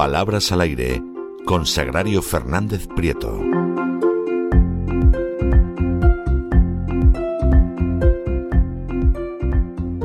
Palabras al aire con Sagrario Fernández Prieto.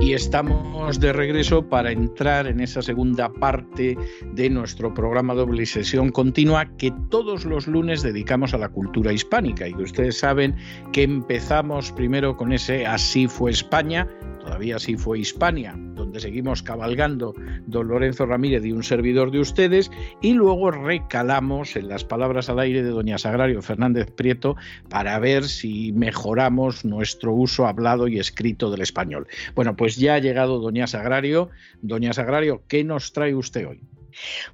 Y estamos de regreso para entrar en esa segunda parte de nuestro programa doble sesión continua que todos los lunes dedicamos a la cultura hispánica. Y ustedes saben que empezamos primero con ese Así fue España, todavía así fue Hispania, donde seguimos cabalgando don Lorenzo Ramírez y un servidor de ustedes, y luego recalamos en las palabras al aire de doña Sagrario Fernández Prieto para ver si mejoramos nuestro uso hablado y escrito del español. Bueno, pues ya ha llegado doña Sagrario. Doña Sagrario, ¿qué nos trae usted hoy?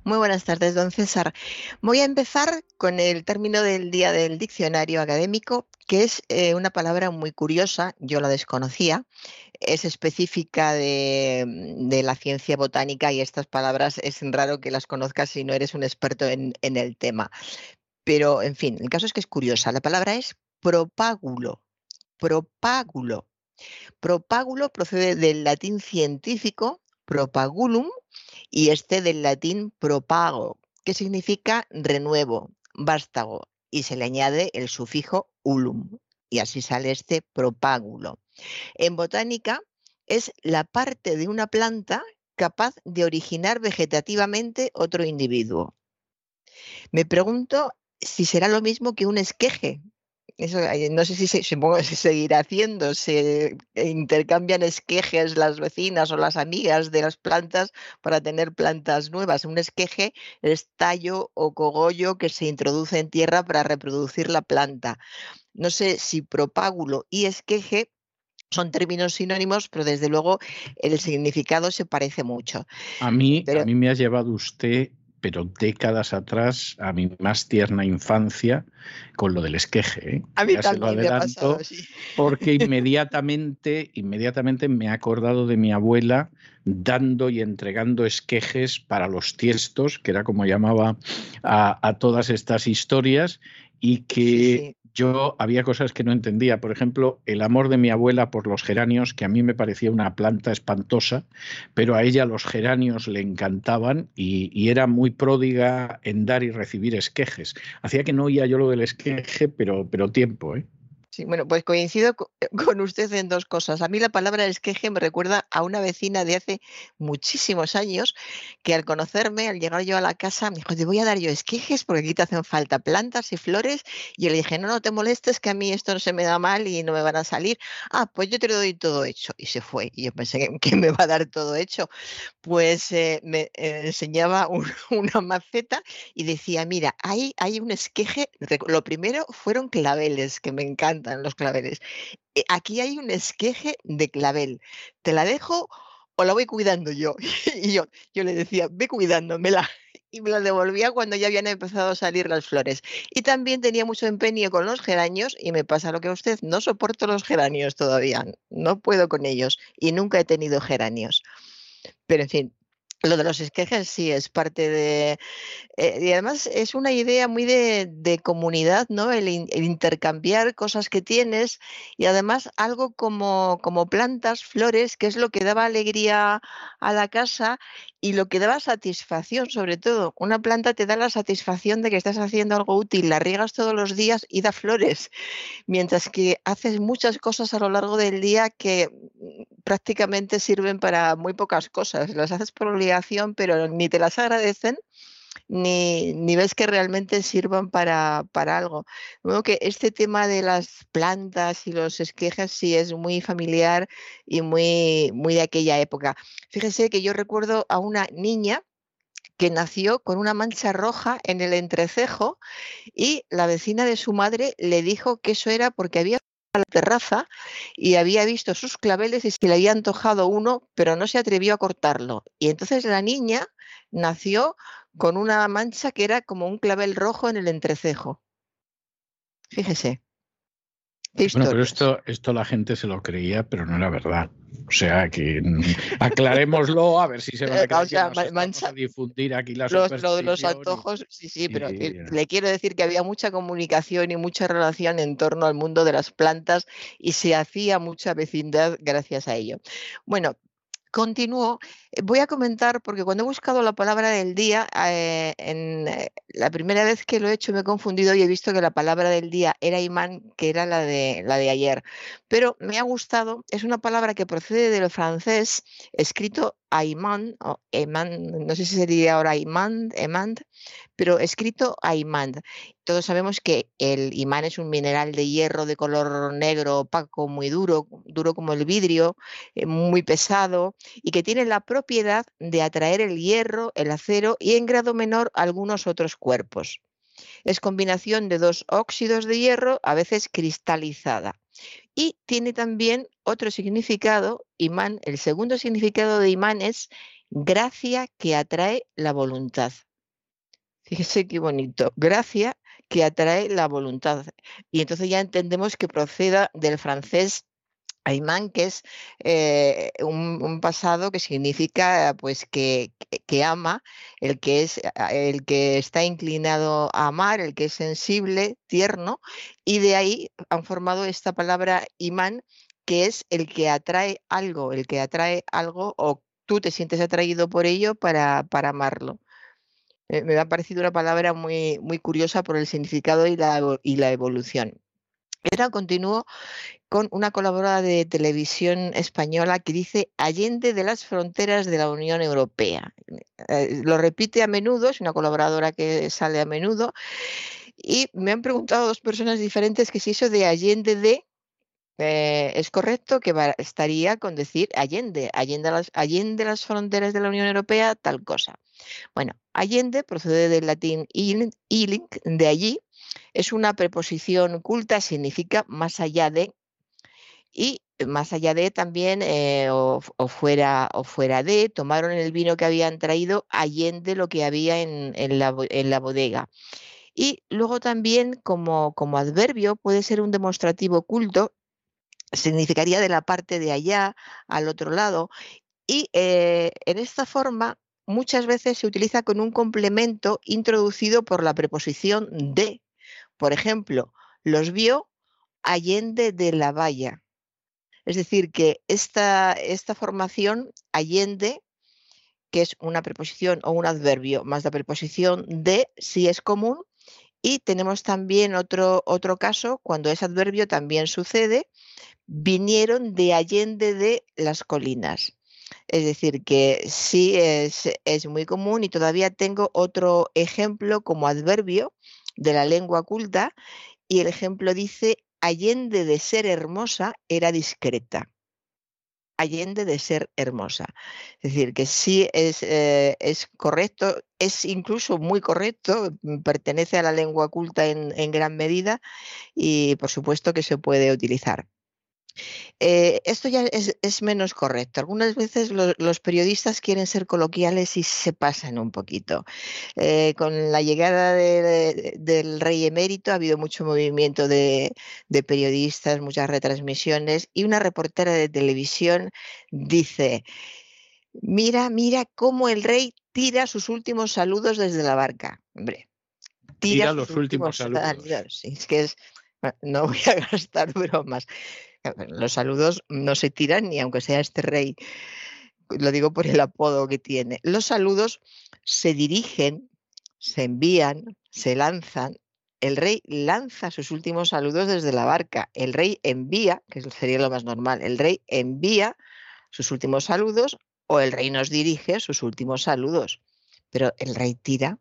Muy buenas tardes, don César. Voy a empezar con el término del día del diccionario académico, que es eh, una palabra muy curiosa, yo la desconocía, es específica de, la ciencia botánica y estas palabras es raro que las conozcas si no eres un experto en, en el tema. Pero, en fin, el caso es que es curiosa. La palabra es propágulo. Propágulo. Propágulo procede del latín científico propagulum y este del latín propago, que significa renuevo, vástago, y se le añade el sufijo ulum, y así sale este propágulo. En botánica es la parte de una planta capaz de originar vegetativamente otro individuo. Me pregunto si será lo mismo que un esqueje, eso, no sé si se, se seguirá haciendo, se intercambian esquejes las vecinas o las amigas de las plantas para tener plantas nuevas. Un esqueje es tallo o cogollo que se introduce en tierra para reproducir la planta. No sé si propágulo y esqueje son términos sinónimos, pero desde luego el significado se parece mucho. A mí, a mí me ha llevado usted pero décadas atrás, a mi más tierna infancia, con lo del esqueje. ¿eh? A mí también me ha pasado, Porque inmediatamente, inmediatamente me he acordado de mi abuela dando y entregando esquejes para los tiestos, que era como llamaba a, todas estas historias, y que yo había cosas que no entendía. Por ejemplo, el amor de mi abuela por los geranios, que a mí me parecía una planta espantosa, pero a ella los geranios le encantaban y, era muy pródiga en dar y recibir esquejes. Hacía que no oía yo lo del esqueje, pero, pero tiempo, ¿eh? Sí, bueno, pues coincido eh, con usted en dos cosas. A mí la palabra esqueje me recuerda a una vecina de hace muchísimos años que al conocerme, al llegar yo a la casa, me dijo, te voy a dar yo esquejes porque aquí te hacen falta plantas y flores. Y yo le dije, no, no te molestes que a mí esto no se me da mal y no me van a salir. Ah, pues yo te lo doy todo hecho. Y se fue. Y yo pensé que me va a dar todo hecho. Pues eh, me eh, enseñaba una maceta y decía, mira, ahí hay un esqueje. Lo primero fueron claveles, que me encantan los claveles. Eh, aquí hay un esqueje de clavel. ¿Te la dejo o la voy cuidando yo? Y yo, yo le decía, ve cuidándomela. Y me la devolvía cuando ya habían empezado a salir las flores. Y también tenía mucho empeño con los geranios y me pasa lo que a usted, no soporto los geranios todavía, no puedo con ellos y nunca he tenido geranios. Pero en fin, lo de los esquejes sí es parte de... Eh, y además es una idea muy de, comunidad, ¿no? El, intercambiar cosas que tienes y además algo como, como plantas, flores, que es lo que daba alegría a la casa y lo que daba satisfacción, sobre todo. Una planta te da la satisfacción de que estás haciendo algo útil, la riegas todos los días y da flores, mientras que haces muchas cosas a lo largo del día que mm, prácticamente sirven para muy pocas cosas. Las haces por pero ni te las agradecen, ni, ni, ves que realmente sirvan para, para algo. Luego que este tema de las plantas y los esquejes sí es muy familiar y muy, muy de aquella época. Fíjese que yo recuerdo a una niña que nació con una mancha roja en el entrecejo y la vecina de su madre le dijo que eso era porque había a la terraza y había visto sus claveles y se le había antojado uno, pero no se atrevió a cortarlo. Y entonces la niña nació con una mancha que era como un clavel rojo en el entrecejo. Fíjese. Bueno, pero esto, esto la gente se lo creía, pero no era verdad. O sea que mm, aclarémoslo a ver si se va a, difundir aquí las los antojos, sí, sí, pero le quiero decir que había mucha comunicación y mucha relación en torno al mundo de las plantas y se hacía mucha vecindad gracias a ello. Bueno, Continúo. Eh, voy a comentar, porque cuando he buscado la palabra del día, eh, en, eh, la primera vez que lo he hecho me he confundido y he visto que la palabra del día era imán, que era la de, la de ayer. Pero me ha gustado, es una palabra que procede del francés, escrito Aimán, o Eman, no sé si sería ahora Imán, Emand, pero escrito Aimand. Todos sabemos que el imán es un mineral de hierro de color negro, opaco, muy duro, duro como el vidrio, eh, muy pesado y que tiene la propiedad de atraer el hierro, el acero y en grado menor algunos otros cuerpos. Es combinación de dos óxidos de hierro, a veces cristalizada. Y tiene también otro significado, imán. El segundo significado de imán es gracia que atrae la voluntad. Fíjese qué bonito. Gracia que atrae la voluntad. Y entonces ya entendemos que proceda del francés Aimán, que es eh, un, pasado que significa pues que, que, ama, el que es el que está inclinado a amar, el que es sensible, tierno, y de ahí han formado esta palabra imán, que es el que atrae algo, el que atrae algo o tú te sientes atraído por ello para, para amarlo. Eh, me ha parecido una palabra muy, muy curiosa por el significado y la, y la evolución. Ahora continúo con una colaboradora de televisión española que dice Allende de las fronteras de la Unión Europea. Eh, lo repite a menudo, es una colaboradora que sale a menudo, y me han preguntado dos personas diferentes que si eso de Allende de eh, es correcto que estaría con decir Allende, Allende las, las fronteras de la Unión Europea, tal cosa. Bueno, Allende procede del latín ilink, de allí, es una preposición culta, significa más allá de, Y más allá de también, eh, o, fuera, o fuera de, tomaron el vino que habían traído allende lo que había en, la, bodega. Y luego también como, como adverbio puede ser un demostrativo oculto, significaría de la parte de allá al otro lado. Y eh, en esta forma muchas veces se utiliza con un complemento introducido por la preposición de. Por ejemplo, los vio allende de la valla. Es decir, que esta, esta formación allende, que es una preposición o un adverbio más la preposición de, sí es común. Y tenemos también otro, otro caso cuando ese adverbio también sucede, vinieron de allende de las colinas. Es decir, que sí es, es, muy común y todavía tengo otro ejemplo como adverbio de la lengua culta y el ejemplo dice allende de ser hermosa era discreta. Allende de ser hermosa. Es decir, que sí es, eh, es correcto, es incluso muy correcto, mm, pertenece a la lengua culta en, en gran medida y por supuesto que se puede utilizar. Eh, esto ya es, menos correcto. Algunas veces los periodistas quieren ser coloquiales y se pasan un poquito. Eh, con la llegada del rey emérito ha habido mucho movimiento de, periodistas, muchas retransmisiones y una reportera de televisión dice, mira, mira cómo el rey tira sus últimos saludos desde la barca. Hombre, tira, los últimos, saludos. Es que es, no voy a gastar bromas. Los saludos no se tiran ni aunque sea este rey. Lo digo por el apodo que tiene. Los saludos se dirigen, se envían, se lanzan. El rey lanza sus últimos saludos desde la barca. El rey envía, que sería lo más normal, el rey envía sus últimos saludos o el rey nos dirige sus últimos saludos. Pero el rey tira,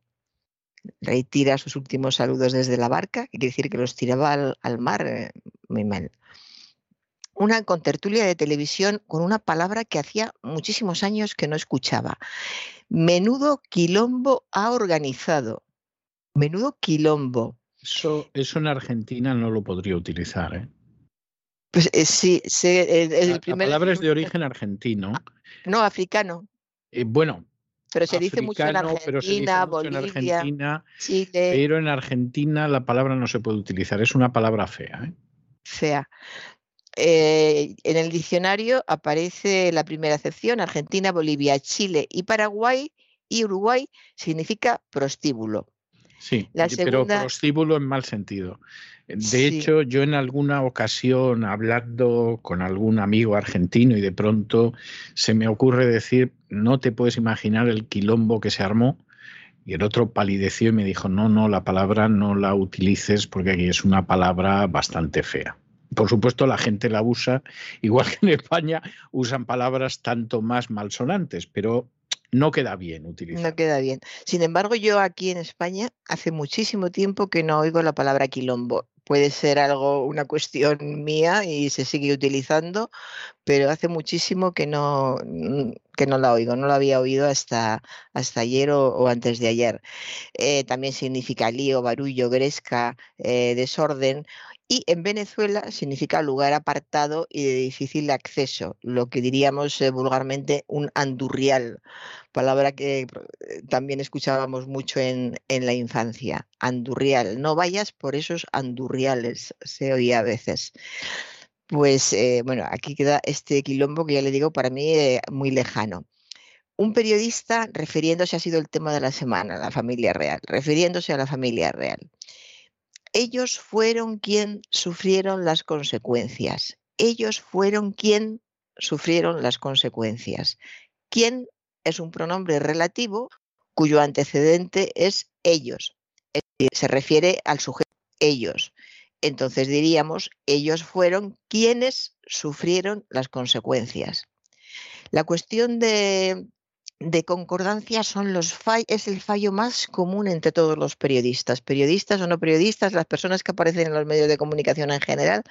el rey tira sus últimos saludos desde la barca, que quiere decir que los tiraba al, mar, eh, muy mal una contertulia de televisión con una palabra que hacía muchísimos años que no escuchaba. Menudo quilombo ha organizado. Menudo quilombo. Eso, eso en Argentina no lo podría utilizar, ¿eh? Pues eh, sí, el primer. La palabra es de origen argentino. No, africano. Eh, bueno. Pero se dice mucho en Argentina, Bolivia, Chile. Pero en Argentina la palabra no se puede utilizar, es una palabra fea. ¿eh? Fea. Eh, en el diccionario aparece la primera acepción, Argentina, Bolivia, Chile y Paraguay, y Uruguay significa prostíbulo. Sí, pero prostíbulo en mal sentido. De hecho, yo en alguna ocasión hablando con algún amigo argentino y de pronto se me ocurre decir, no te puedes imaginar el quilombo que se armó. Y el otro palideció y me dijo, no, no, la palabra no la utilices porque aquí es una palabra bastante fea. Por supuesto, la gente la usa, igual que en España, usan palabras tanto más malsonantes, pero no queda bien utilizar. No queda bien. Sin embargo, yo aquí en España hace muchísimo tiempo que no oigo la palabra quilombo. Puede ser algo, una cuestión mía y se sigue utilizando, pero hace muchísimo que no, que no la oigo, no la había oído hasta, hasta ayer o, antes de ayer. Eh, también significa lío, barullo, gresca, eh, desorden y en Venezuela significa lugar apartado y de difícil acceso, lo que diríamos eh, vulgarmente un andurrial, palabra que eh, también escuchábamos mucho en, la infancia. Andurrial, no vayas por esos andurriales, se oía a veces. Pues eh, bueno, aquí queda este quilombo que ya le digo para mí muy lejano un periodista refiriéndose, ha sido el tema de la semana, la familia real, refiriéndose a la familia real ellos fueron quien sufrieron las consecuencias. Ellos fueron quien sufrieron las consecuencias. ¿Quién es un pronombre relativo cuyo antecedente es ellos? Es decir, se refiere al sujeto ellos. Entonces diríamos, ellos fueron quienes sufrieron las consecuencias. La cuestión de de concordancia son los es el fallo más común entre todos los periodistas, periodistas o no periodistas, las personas que aparecen en los medios de comunicación en general,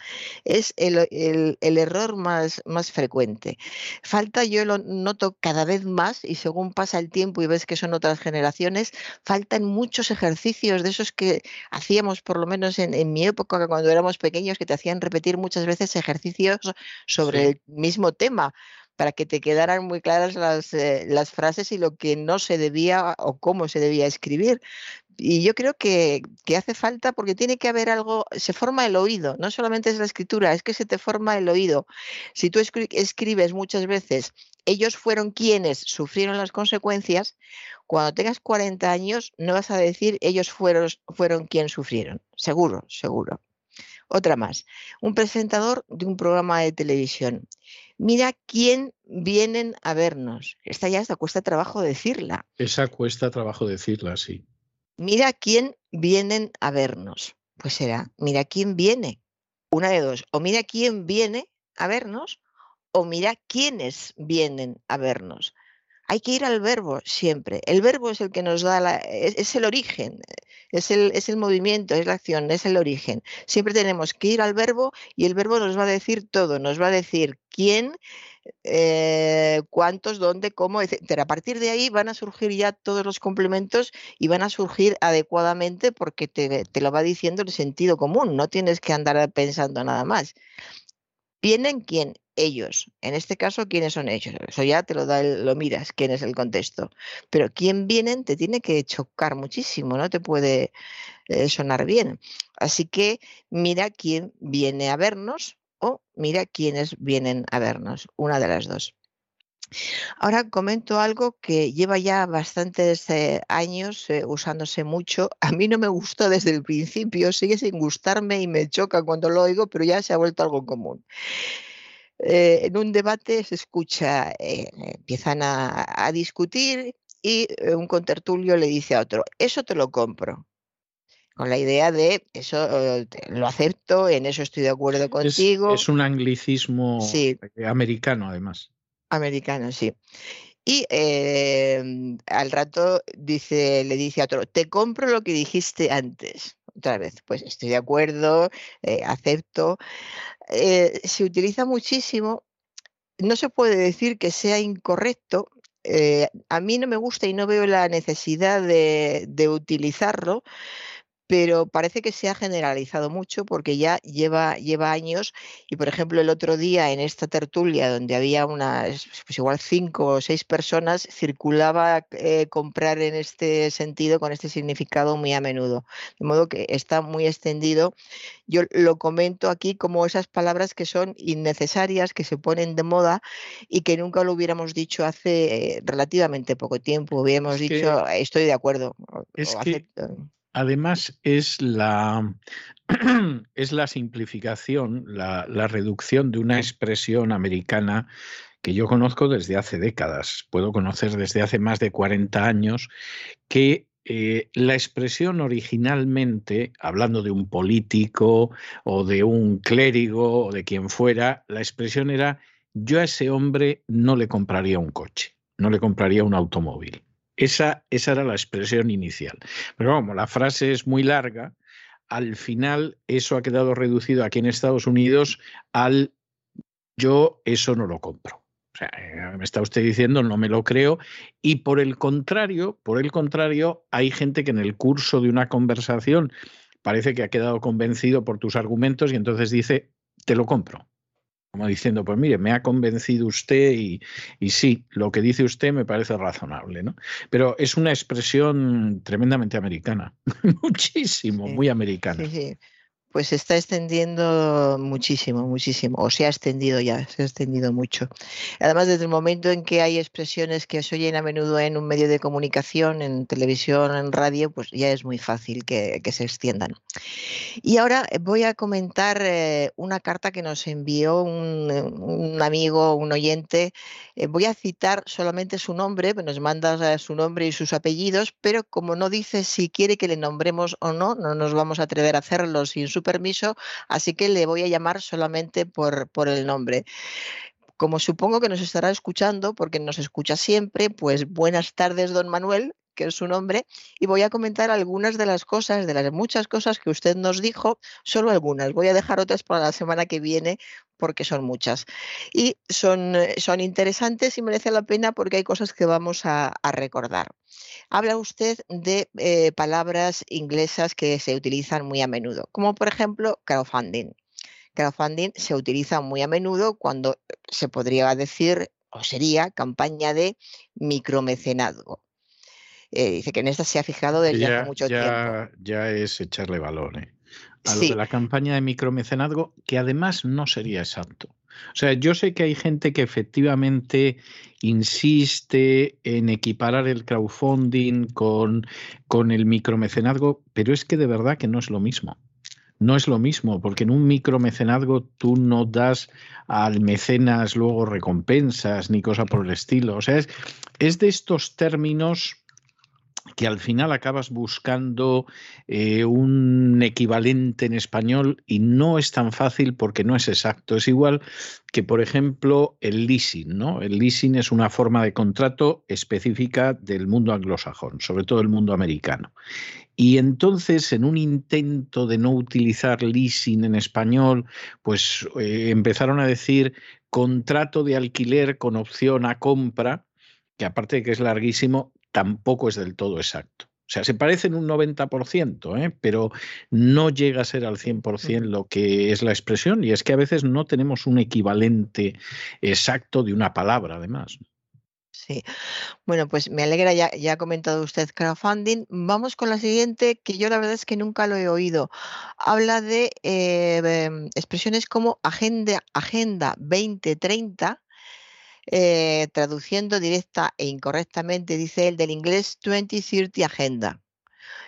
es el, error más, más frecuente. Falta, yo lo noto cada vez más y según pasa el tiempo y ves que son otras generaciones, faltan muchos ejercicios de esos que hacíamos por lo menos en, mi época cuando éramos pequeños, que te hacían repetir muchas veces ejercicios sobre el mismo tema para que te quedaran muy claras las, eh, las, frases y lo que no se debía o cómo se debía escribir. Y yo creo que, que, hace falta porque tiene que haber algo, se forma el oído, no solamente es la escritura, es que se te forma el oído. Si tú escribes muchas veces, ellos fueron quienes sufrieron las consecuencias, cuando tengas 40 años no vas a decir ellos fueron, fueron quienes sufrieron, seguro, seguro. Otra más, un presentador de un programa de televisión mira quién vienen a vernos. Esta ya esta cuesta trabajo decirla. Esa cuesta trabajo decirla, sí. Mira quién vienen a vernos. Pues será, mira quién viene. Una de dos. O mira quién viene a vernos o mira quiénes vienen a vernos. Hay que ir al verbo siempre. El verbo es el que nos da la, es el origen es el, es el movimiento, es la acción, es el origen. Siempre tenemos que ir al verbo y el verbo nos va a decir todo, nos va a decir quién, eh, cuántos, dónde, cómo, etc. A partir de ahí van a surgir ya todos los complementos y van a surgir adecuadamente porque te, te lo va diciendo el sentido común, no tienes que andar pensando nada más. ¿Vienen quién? Ellos. En este caso, ¿quiénes son ellos? Eso ya te lo da, lo miras, quién es el contexto. Pero quién vienen te tiene que chocar muchísimo, no te puede eh, sonar bien. Así que mira quién viene a vernos o mira quiénes vienen a vernos, una de las dos. Ahora comento algo que lleva ya bastantes eh, años eh, usándose mucho. A mí no me gustó desde el principio, sigue sin gustarme y me choca cuando lo oigo, pero ya se ha vuelto algo común. Eh, en un debate se escucha, empiezan a, discutir y un contertulio le dice a otro, eso te lo compro con la idea de eso lo acepto, en eso estoy de acuerdo contigo. Es, un anglicismo americano, además. Americano, sí. Y em, al rato dice, le dice a otro, te compro lo que dijiste antes. Otra vez, pues estoy de acuerdo, eh, acepto. Eh, se utiliza muchísimo. No se puede decir que sea incorrecto. Eh, a mí no me gusta y no veo la necesidad de, de utilizarlo, pero parece que se ha generalizado mucho porque ya lleva, lleva años y, por ejemplo, el otro día en esta tertulia donde había unas, pues igual cinco o seis personas, circulaba eh, comprar en este sentido, con este significado muy a menudo. De modo que está muy extendido. Yo lo comento aquí como esas palabras que son innecesarias, que se ponen de moda y que nunca lo hubiéramos dicho hace eh, relativamente poco tiempo. Hubiéramos dicho, estoy de acuerdo. Es que además es la, es la simplificación, la, reducción de una expresión americana que yo conozco desde hace décadas, puedo conocer desde hace más de 40 años, que eh, la expresión originalmente, hablando de un político o de un clérigo o de quien fuera, la expresión era yo a ese hombre no le compraría un coche, no le compraría un automóvil. Esa, era la expresión inicial. Pero como la frase es muy larga, al final eso ha quedado reducido aquí en Estados Unidos al yo eso no lo compro. O sea, eh, me está usted diciendo, no me lo creo. Y por el contrario, por el contrario, hay gente que en el curso de una conversación parece que ha quedado convencido por tus argumentos y entonces dice, te lo compro como diciendo, pues mire, me ha convencido usted y, y, sí, lo que dice usted me parece razonable, ¿no? Pero es una expresión tremendamente americana, muchísimo, muy americana. Sí, sí pues se está extendiendo muchísimo, muchísimo, o se ha extendido ya, se ha extendido mucho. Además, desde el momento en que hay expresiones que se oyen a menudo en un medio de comunicación, en televisión, en radio, pues ya es muy fácil que, se extiendan. Y ahora voy a comentar eh, una carta que nos envió un, amigo, un oyente. Eh, voy a citar solamente su nombre, nos manda su nombre y sus apellidos, pero como no dice si quiere que le nombremos o no, no nos vamos a atrever a hacerlo sin su permiso, así que le voy a llamar solamente por, por el nombre. Como supongo que nos estará escuchando, porque nos escucha siempre, pues buenas tardes, don Manuel, que es su nombre, y voy a comentar algunas de las cosas, de las muchas cosas que usted nos dijo, solo algunas. Voy a dejar otras para la semana que viene porque son muchas. Y son, eh, son interesantes y merece la pena porque hay cosas que vamos a, recordar. Habla usted de eh, palabras inglesas que se utilizan muy a menudo, como por ejemplo crowdfunding. Crowdfunding se utiliza muy a menudo cuando se podría decir o sería campaña de micromecenado. Eh, dice que en esta se ha fijado desde hace mucho tiempo. Ya es echarle valor ¿eh? a lo de la campaña de micromecenazgo, que además no sería exacto. O sea, yo sé que hay gente que efectivamente insiste en equiparar el crowdfunding con, con el micromecenazgo, pero es que de verdad que no es lo mismo no es lo mismo, porque en un micromecenazgo tú no das al mecenas luego recompensas ni cosa por el estilo. O sea, es, es de estos términos que al final acabas buscando eh, un equivalente en español y no es tan fácil porque no es exacto. Es igual que, por ejemplo, el leasing. ¿no? El leasing es una forma de contrato específica del mundo anglosajón, sobre todo el mundo americano. Y entonces, en un intento de no utilizar leasing en español, pues eh, empezaron a decir contrato de alquiler con opción a compra, que aparte de que es larguísimo, tampoco es del todo exacto. O sea, se parecen un 90%, ¿eh? pero no llega a ser al 100% lo que es la expresión y es que a veces no tenemos un equivalente exacto de una palabra, además. Sí, bueno, pues me alegra, ya, ya ha comentado usted crowdfunding. Vamos con la siguiente, que yo la verdad es que nunca lo he oído. Habla de eh, em, expresiones como agenda, agenda 2030 eh, traduciendo directa e incorrectamente, dice él, del inglés 2030 Agenda,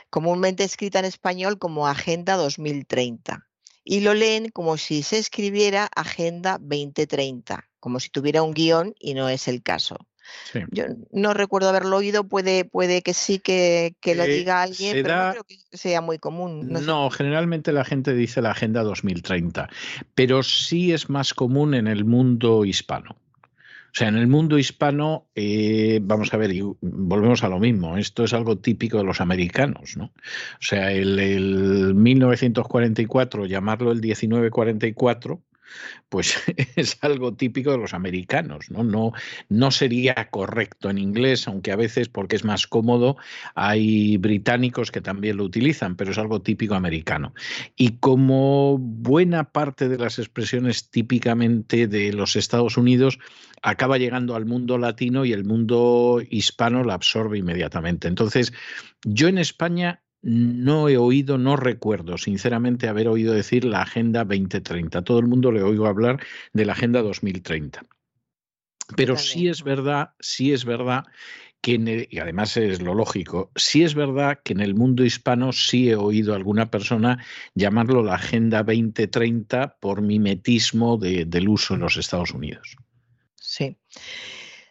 comúnmente escrita en español como Agenda 2030. Y lo leen como si se escribiera Agenda 2030, como si tuviera un guion y no es el caso. Yo no recuerdo haberlo oído, puede, puede que sí que, lo eh, diga alguien, pero no creo que sea muy común. No, generalmente la gente dice la Agenda 2030, pero sí es más común en el mundo hispano. O sea, en el mundo hispano, eh, vamos a ver, y volvemos a lo mismo, esto es algo típico de los americanos, ¿no? O sea, el, el 1944, llamarlo el 1944, pues es algo típico de los americanos, ¿no? ¿no? No sería correcto en inglés, aunque a veces, porque es más cómodo, hay británicos que también lo utilizan, pero es algo típico americano. Y como buena parte de las expresiones típicamente de los Estados Unidos, acaba llegando al mundo latino y el mundo hispano la absorbe inmediatamente. Entonces, yo en España no he oído, no recuerdo sinceramente haber oído decir la Agenda 2030. Todo el mundo le oigo hablar de la Agenda 2030. Pero sí es verdad, sí es verdad que, y además es lo lógico, sí es verdad que en el mundo hispano sí he oído a alguna persona llamarlo la Agenda 2030 por mimetismo del uso en los Estados Unidos. Sí,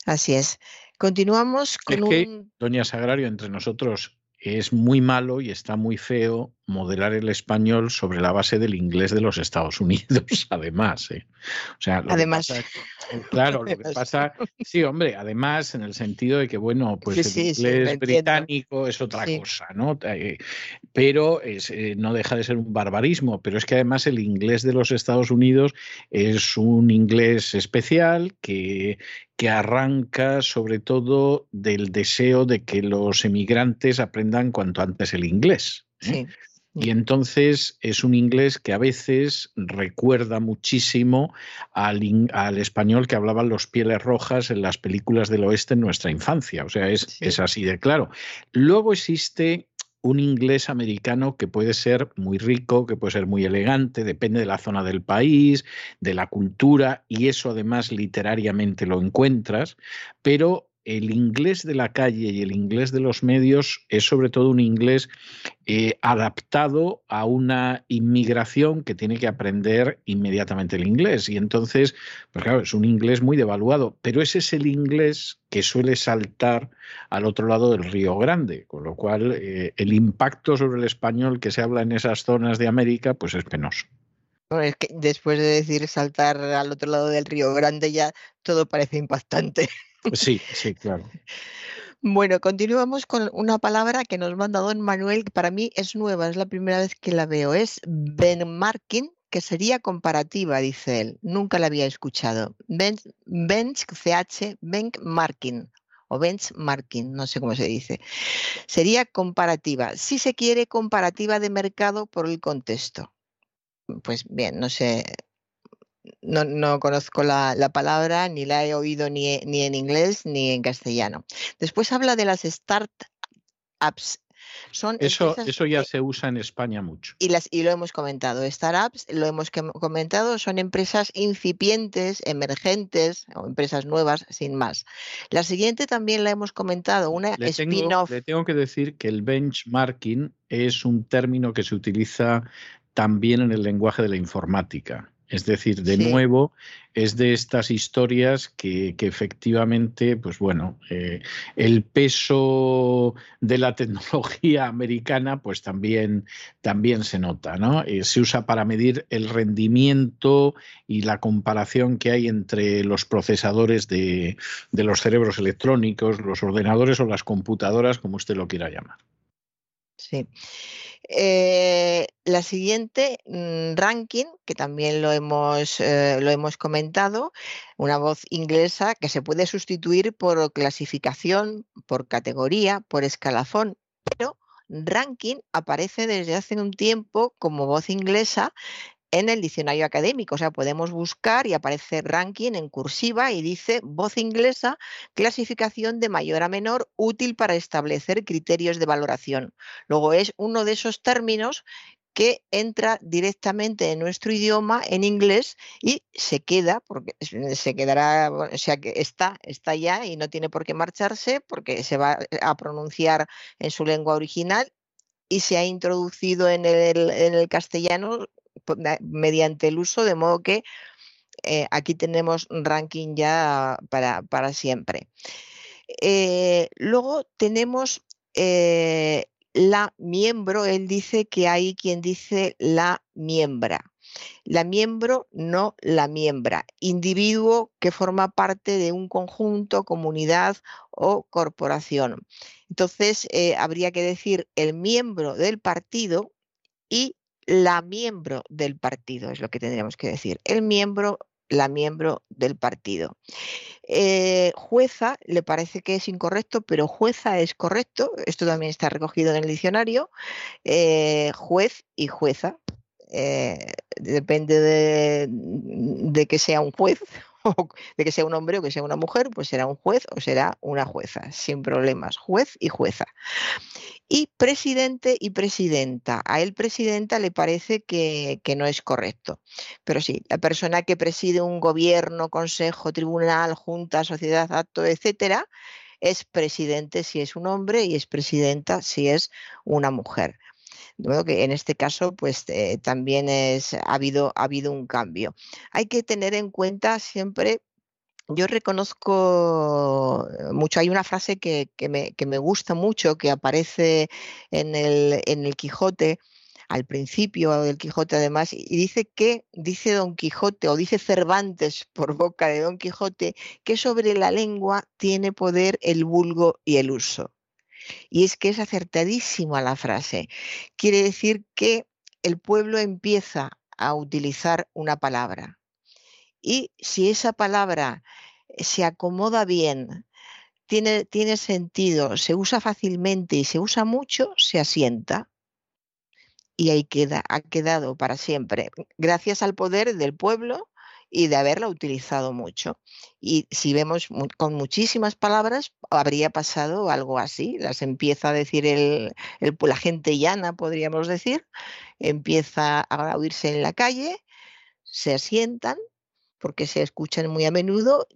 así es. Continuamos con un... Doña Sagrario, entre nosotros, es muy malo y está muy feo modelar el español sobre la base del inglés de los Estados Unidos, además. ¿eh? O sea, además. claro, lo que pasa, sí, hombre, además en el sentido de que, bueno, pues el inglés británico es otra cosa, ¿no? Eh, pero es, eh, no deja de ser un barbarismo, pero es que además el inglés de los Estados Unidos es un inglés especial que, que arranca sobre todo del deseo de que los emigrantes aprendan cuanto antes el inglés. Sí. Y entonces es un inglés que a veces recuerda muchísimo al, al, español que hablaban los pieles rojas en las películas del oeste en nuestra infancia. O sea, es, es así de claro. Luego existe un inglés americano que puede ser muy rico, que puede ser muy elegante, depende de la zona del país, de la cultura, y eso además literariamente lo encuentras, pero el inglés de la calle y el inglés de los medios es sobre todo un inglés eh, adaptado a una inmigración que tiene que aprender inmediatamente el inglés. Y entonces, pues claro, es un inglés muy devaluado, pero ese es el inglés que suele saltar al otro lado del Río Grande, con lo cual eh, el impacto sobre el español que se habla en esas zonas de América, pues es penoso. después de decir saltar al otro lado del río Grande ya todo parece impactante. Sí, sí, claro. Bueno, continuamos con una palabra que nos manda don Manuel, que para mí es nueva, es la primera vez que la veo. Es benchmarking, que sería comparativa, dice él. Nunca la había escuchado. Bench, bench CH, benchmarking o benchmarking, no sé cómo se dice. Sería comparativa. Si se quiere, comparativa de mercado por el contexto. Pues bien, no sé, no, conozco la, palabra, ni la he oído ni, ni, en inglés ni en castellano. Después habla de las startups. Son eso, eso ya se usa en España mucho. Y, las, y lo hemos comentado. Startups, lo hemos comentado, son empresas incipientes, emergentes o empresas nuevas, sin más. La siguiente también la hemos comentado, una spin-off. Le tengo que decir que el benchmarking es un término que se utiliza también en el lenguaje de la informática. Es decir, de nuevo, es de estas historias que, efectivamente, pues bueno, eh, el peso de la tecnología americana, pues también, también se nota, ¿no? Eh, se usa para medir el rendimiento y la comparación que hay entre los procesadores de, de los cerebros electrónicos, los ordenadores o las computadoras, como usted lo quiera llamar. Sí. Eh, la siguiente, mm, ranking, que también lo hemos, eh, lo hemos comentado, una voz inglesa que se puede sustituir por clasificación, por categoría, por escalafón, pero ranking aparece desde hace un tiempo como voz inglesa en el diccionario académico. O sea, podemos buscar y aparece ranking en cursiva y dice voz inglesa, clasificación de mayor a menor, útil para establecer criterios de valoración. Luego es uno de esos términos que entra directamente en nuestro idioma en inglés y se queda, porque se quedará, o sea que está, está ya y no tiene por qué marcharse porque se va a pronunciar en su lengua original y se ha introducido en el, en el castellano mediante el uso, de modo que eh, aquí tenemos ranking ya para, siempre. Eh, luego tenemos eh, la miembro, él dice que hay quien dice la miembra. La miembro, no la miembra. Individuo que forma parte de un conjunto, comunidad o corporación. Entonces, habría que decir el miembro del partido y la miembro del partido, es lo que tendríamos que decir. El miembro, la miembro del partido. Eh, jueza le parece que es incorrecto, pero jueza es correcto. Esto también está recogido en el diccionario. Eh, juez y jueza. Eh, depende de, de que sea un juez de que sea un hombre o que sea una mujer, pues será un juez o será una jueza, sin problemas, juez y jueza. Y presidente y presidenta. A él presidenta le parece que, que no es correcto. Pero sí, la persona que preside un gobierno, consejo, tribunal, junta, sociedad, acto, etcétera, es presidente si es un hombre y es presidenta si es una mujer. De modo que en este caso, pues eh, también es, ha, habido, ha habido un cambio. Hay que tener en cuenta siempre yo reconozco mucho, hay una frase que, me, que, me, gusta mucho, que aparece en el, en el Quijote, al principio del Quijote además, y dice que, dice Don Quijote, o dice Cervantes por boca de Don Quijote, que sobre la lengua tiene poder el vulgo y el uso. Y es que es acertadísima la frase. Quiere decir que el pueblo empieza a utilizar una palabra. Y si esa palabra se acomoda bien, tiene, tiene sentido, se usa fácilmente y se usa mucho, se asienta y ahí queda, ha quedado para siempre, gracias al poder del pueblo y de haberla utilizado mucho. Y si vemos con muchísimas palabras, habría pasado algo así. Las empieza a decir el, la gente llana, podríamos decir, empieza a oírse en la calle, se asientan porque se escuchan muy a menudo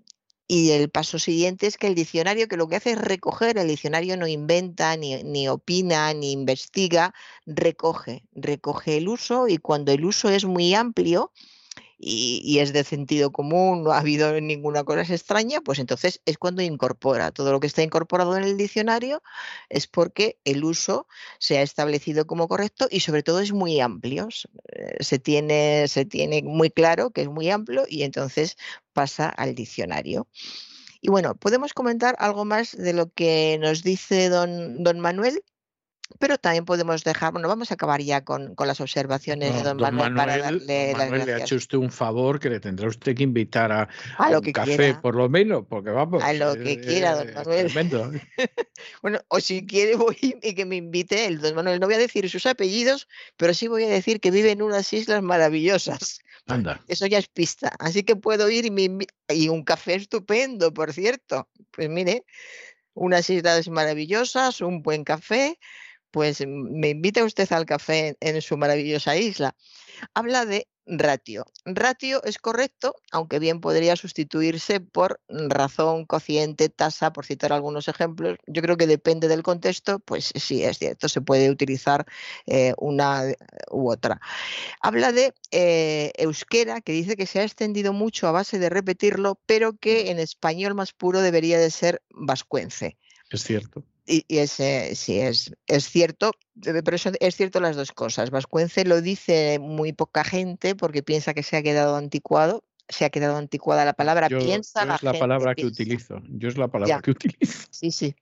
y el paso siguiente es que el diccionario, que lo que hace es recoger, el diccionario no inventa, ni, ni, opina, ni investiga, recoge, recoge el uso y cuando el uso es muy amplio, y, es de sentido común, no ha habido ninguna cosa extraña, pues entonces es cuando incorpora. Todo lo que está incorporado en el diccionario es porque el uso se ha establecido como correcto y sobre todo es muy amplio. Eh, se tiene, se tiene muy claro que es muy amplio y entonces pasa al diccionario. Y bueno, podemos comentar algo más de lo que nos dice don, don Manuel. Pero también podemos dejar, bueno, vamos a acabar ya con, las observaciones de don, Manuel, para darle don Manuel, le ha hecho usted un favor que le tendrá usted que invitar a, a, un café, por lo menos, porque vamos. A lo que quiera, don Manuel. bueno, o si quiere voy y que me invite el don Manuel. No voy a decir sus apellidos, pero sí voy a decir que vive en unas islas maravillosas. Anda. Eso ya es pista. Así que puedo ir y, y un café estupendo, por cierto. Pues mire, unas islas maravillosas, un buen café pues me invita usted al café en su maravillosa isla. Habla de ratio. Ratio es correcto, aunque bien podría sustituirse por razón, cociente, tasa, por citar algunos ejemplos. Yo creo que depende del contexto, pues sí, es cierto, se puede utilizar eh, una u otra. Habla de eh, euskera, que dice que se ha extendido mucho a base de repetirlo, pero que en español más puro debería de ser vascuence. Es cierto. Y, ese sí es, es cierto, pero eso es cierto las dos cosas. Vascuence lo dice muy poca gente porque piensa que se ha quedado anticuado. Se ha quedado anticuada la palabra. piensa la es la palabra que utilizo. Yo es la palabra que utilizo. Sí, sí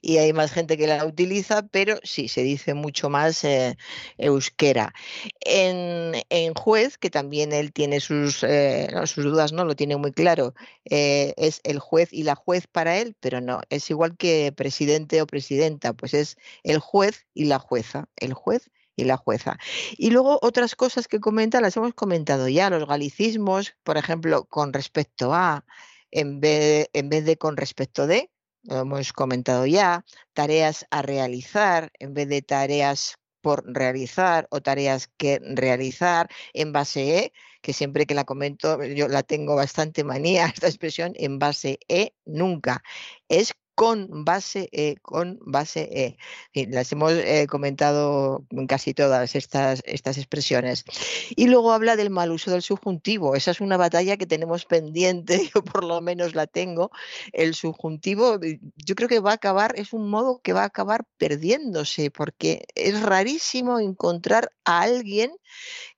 y hay más gente que la utiliza, pero sí, se dice mucho más eh, euskera. En, juez, que también él tiene sus, eh, sus dudas, no lo tiene muy claro, eh, es el juez y la juez para él, pero no, es igual que presidente o presidenta, pues es el juez y la jueza, el juez y la jueza. Y luego otras cosas que comenta, las hemos comentado ya, los galicismos, por ejemplo, con respecto a, en vez, en vez de con respecto de, lo hemos comentado ya, tareas a realizar en vez de tareas por realizar o tareas que realizar en base E, que siempre que la comento, yo la tengo bastante manía, esta expresión, en base E, nunca. Es con base E, con base E. las hemos eh, comentado en casi todas estas, estas expresiones. Y luego habla del mal uso del subjuntivo. Esa es una batalla que tenemos pendiente, yo por lo menos la tengo. El subjuntivo, eh, yo creo que va a acabar, es un modo que va a acabar perdiéndose, porque es rarísimo encontrar a alguien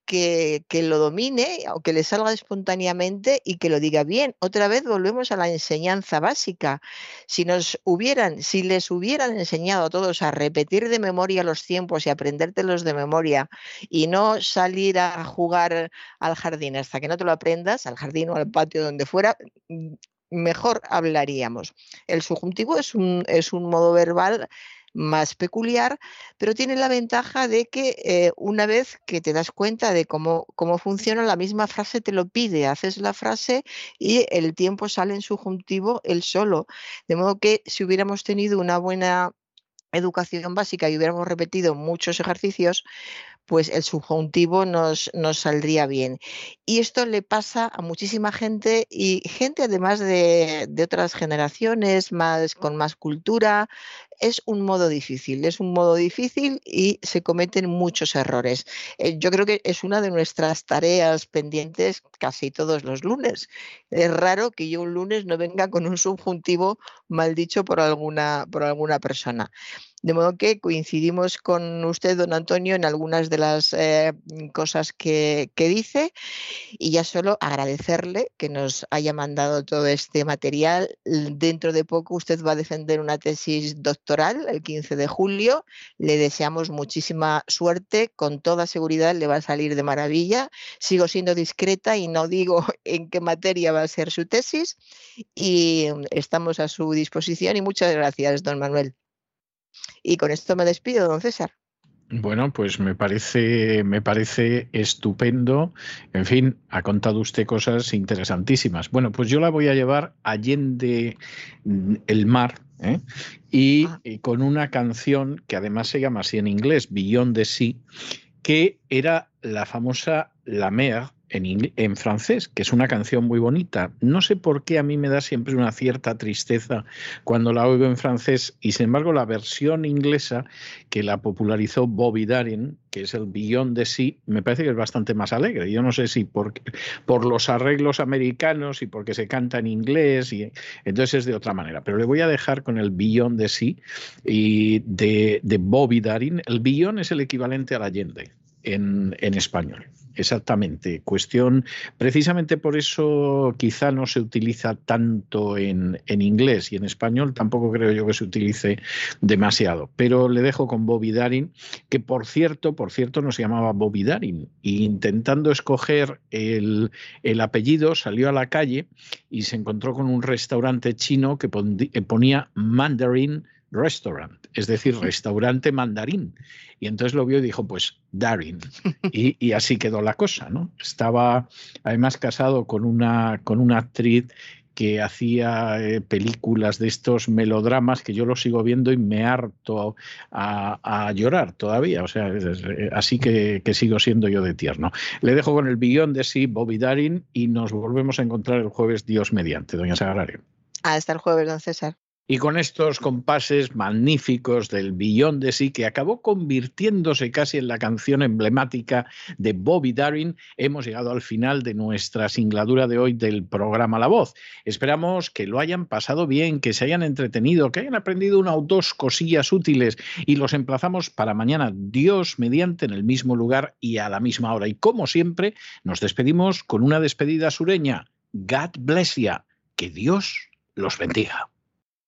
que, lo domine o que le salga espontáneamente y que lo diga bien. Otra vez volvemos a la enseñanza básica. Si nos hubieran, si les hubieran enseñado a todos a repetir de memoria los tiempos y aprendértelos de memoria y no salir a jugar al jardín hasta que no te lo aprendas, al jardín o al patio donde fuera, mm, mejor hablaríamos. El subjuntivo es un, es un modo verbal más peculiar, pero tiene la ventaja de que eh, una vez que te das cuenta de cómo, cómo funciona, la misma frase te lo pide, haces la frase y el tiempo sale en subjuntivo el solo. De modo que si hubiéramos tenido una buena educación básica y hubiéramos repetido muchos ejercicios, pues el subjuntivo nos, nos, saldría bien. Y esto le pasa a muchísima gente y gente además de, de, otras generaciones más, con más cultura, es un modo difícil, es un modo difícil y se cometen muchos errores. Eh, yo creo que es una de nuestras tareas pendientes casi todos los lunes. Es raro que yo un lunes no venga con un subjuntivo mal dicho por alguna, por alguna persona. De modo que coincidimos con usted, don Antonio, en algunas de las eh, cosas que, que, dice y ya solo agradecerle que nos haya mandado todo este material. Dentro de poco usted va a defender una tesis doctoral el 15 de julio. Le deseamos muchísima suerte. Con toda seguridad le va a salir de maravilla. Sigo siendo discreta y no digo en qué materia va a ser su tesis y estamos a su disposición y muchas gracias, don Manuel. Y con esto me despido, don César. Bueno, pues me parece, me parece estupendo. En fin, ha contado usted cosas interesantísimas. Bueno, pues yo la voy a llevar allende el mar, ¿eh? y, ah. y, con una canción que además se llama así en inglés, Beyond the Sea, que era la famosa La Mer en, francés, que es una canción muy bonita. No sé por qué a mí me da siempre una cierta tristeza cuando la oigo en francés y sin embargo la versión inglesa que la popularizó Bobby Darin, que es el Beyond de sí, me parece que es bastante más alegre. Yo no sé si por, por los arreglos americanos y porque se canta en inglés y entonces es de otra manera. Pero le voy a dejar con el Beyond de sí y de, Bobby Darin. El Beyond es el equivalente al Allende en, en español. Exactamente. Cuestión, precisamente por eso quizá no se utiliza tanto en, en, inglés y en español tampoco creo yo que se utilice demasiado. Pero le dejo con Bobby Darin, que por cierto, por cierto, no se llamaba Bobby Darin. Y intentando escoger el, el apellido, salió a la calle y se encontró con un restaurante chino que ponía Mandarin Restaurant, es decir, restaurante mandarín. Y entonces lo vio y dijo, pues Darin. Y, así quedó la cosa, ¿no? Estaba además casado con una, con una actriz que hacía eh, películas de estos melodramas que yo lo sigo viendo y me harto a, llorar todavía. O sea, eh, así que, que, sigo siendo yo de tierno. Le dejo con el billón de sí, Bobby Darin, y nos volvemos a encontrar el jueves, Dios mediante, doña Sagrario. Hasta el jueves, don César. Y con estos compases magníficos del billón de sí, que acabó convirtiéndose casi en la canción emblemática de Bobby Darin, hemos llegado al final de nuestra singladura de hoy del programa La Voz. Esperamos que lo hayan pasado bien, que se hayan entretenido, que hayan aprendido una o dos cosillas útiles y los emplazamos para mañana, Dios mediante, en el mismo lugar y a la misma hora. Y como siempre, nos despedimos con una despedida sureña. God bless you. Que Dios los bendiga.